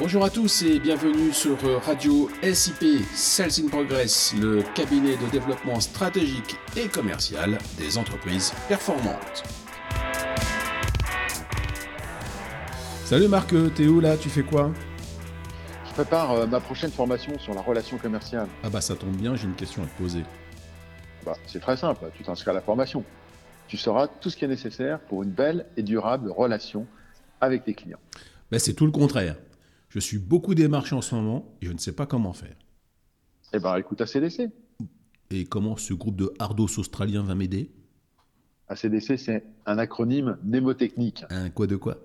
Bonjour à tous et bienvenue sur Radio SIP Sales in Progress, le cabinet de développement stratégique et commercial des entreprises performantes. Salut Marc, t'es où là Tu fais quoi? Je prépare euh, ma prochaine formation sur la relation commerciale. Ah bah ça tombe bien, j'ai une question à te poser. Bah, c'est très simple, tu t'inscris à la formation. Tu sauras tout ce qui est nécessaire pour une belle et durable relation avec tes clients. Bah, c'est tout le contraire. Je suis beaucoup démarché en ce moment et je ne sais pas comment faire. Eh ben, écoute ACDC. Et comment ce groupe de hardos australiens va m'aider? ACDC, c'est un acronyme mnémotechnique. Un quoi de quoi?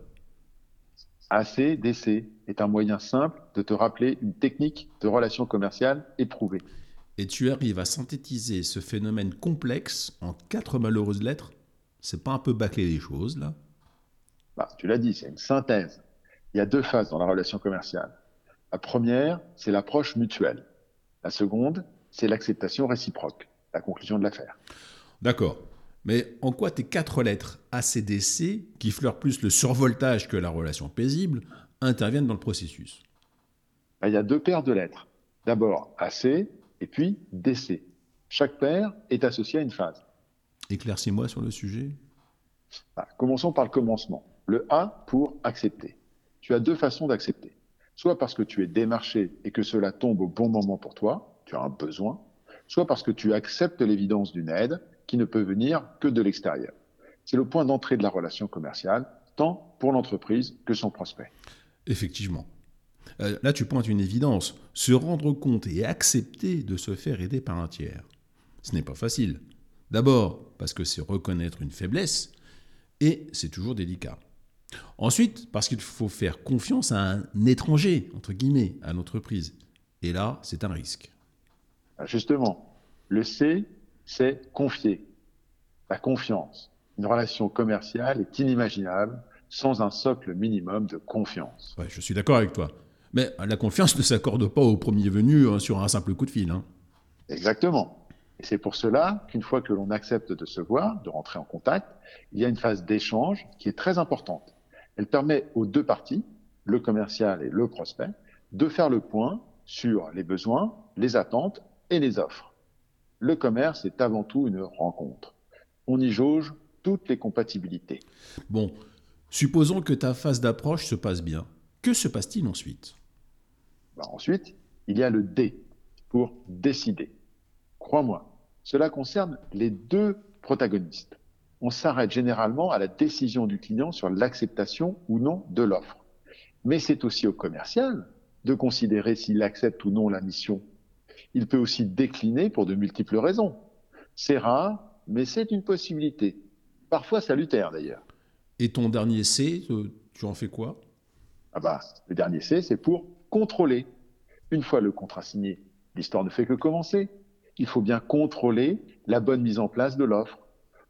ACDC est un moyen simple de te rappeler une technique de relation commerciale éprouvée. Et tu arrives à synthétiser ce phénomène complexe en quatre malheureuses lettres? C'est pas un peu bâcler les choses, là? Bah, Tu l'as dit, c'est une synthèse. Il y a deux phases dans la relation commerciale. La première, c'est l'approche mutuelle. La seconde, c'est l'acceptation réciproque, la conclusion de l'affaire. D'accord. Mais en quoi tes quatre lettres ACDC, qui fleurent plus le survoltage que la relation paisible, interviennent dans le processus? Il y a deux paires de lettres. D'abord AC et puis DC. Chaque paire est associée à une phase. Éclaircis-moi sur le sujet. Bah, commençons par le commencement. Le A pour accepter tu as deux façons d'accepter. Soit parce que tu es démarché et que cela tombe au bon moment pour toi, tu as un besoin, soit parce que tu acceptes l'évidence d'une aide qui ne peut venir que de l'extérieur. C'est le point d'entrée de la relation commerciale, tant pour l'entreprise que son prospect. Effectivement. Euh, là, tu pointes une évidence. Se rendre compte et accepter de se faire aider par un tiers. Ce n'est pas facile. D'abord, parce que c'est reconnaître une faiblesse, et c'est toujours délicat. Ensuite, parce qu'il faut faire confiance à un étranger, entre guillemets, à l'entreprise. Et là, c'est un risque. Ah, justement, le C, c'est confier. La confiance. Une relation commerciale est inimaginable sans un socle minimum de confiance. Ouais, je suis d'accord avec toi. Mais la confiance ne s'accorde pas au premier venu hein, sur un simple coup de fil. Hein. Exactement. Et c'est pour cela qu'une fois que l'on accepte de se voir, de rentrer en contact, il y a une phase d'échange qui est très importante. Elle permet aux deux parties, le commercial et le prospect, de faire le point sur les besoins, les attentes et les offres. Le commerce est avant tout une rencontre. On y jauge toutes les compatibilités. Bon, supposons que ta phase d'approche se passe bien. Que se passe-t-il ensuite? Ben Ensuite, il y a le D pour décider. Crois-moi, cela concerne les deux protagonistes on s'arrête généralement à la décision du client sur l'acceptation ou non de l'offre. Mais c'est aussi au commercial de considérer s'il accepte ou non la mission. Il peut aussi décliner pour de multiples raisons. C'est rare, mais c'est une possibilité. Parfois salutaire d'ailleurs. Et ton dernier C, euh, tu en fais quoi? Ah bah, le dernier C, c'est pour contrôler. Une fois le contrat signé, l'histoire ne fait que commencer. Il faut bien contrôler la bonne mise en place de l'offre.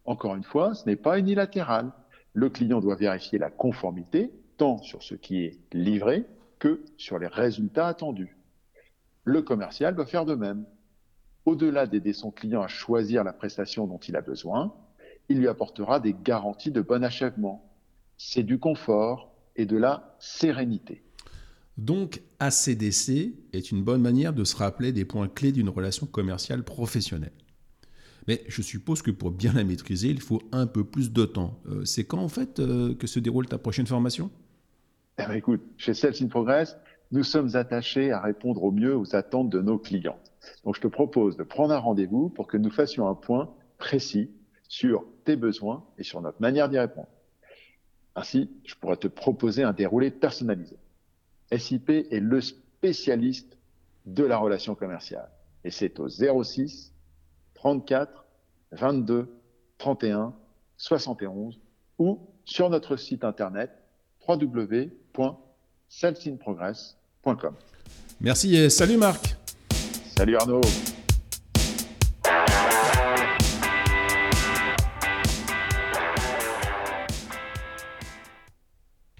Encore une fois, ce n'est pas unilatéral. Le client doit vérifier la conformité tant sur ce qui est livré que sur les résultats attendus. Le commercial doit faire de même. Au-delà d'aider son client à choisir la prestation dont il a besoin, il lui apportera des garanties de bon achèvement. C'est du confort et de la sérénité. Donc, ACDC est une bonne manière de se rappeler des points clés d'une relation commerciale professionnelle. Mais je suppose que pour bien la maîtriser, il faut un peu plus de temps. Euh, c'est quand en fait euh, que se déroule ta prochaine formation? Eh ben, Écoute, chez Sales in Progress, nous sommes attachés à répondre au mieux aux attentes de nos clients. Donc je te propose de prendre un rendez-vous pour que nous fassions un point précis sur tes besoins et sur notre manière d'y répondre. Ainsi, je pourrais te proposer un déroulé personnalisé. SIP est le spécialiste de la relation commerciale. Et c'est au 06 34 22 31 71 ou sur notre site internet www.salesinprogress.com. Merci et salut Marc. Salut Arnaud.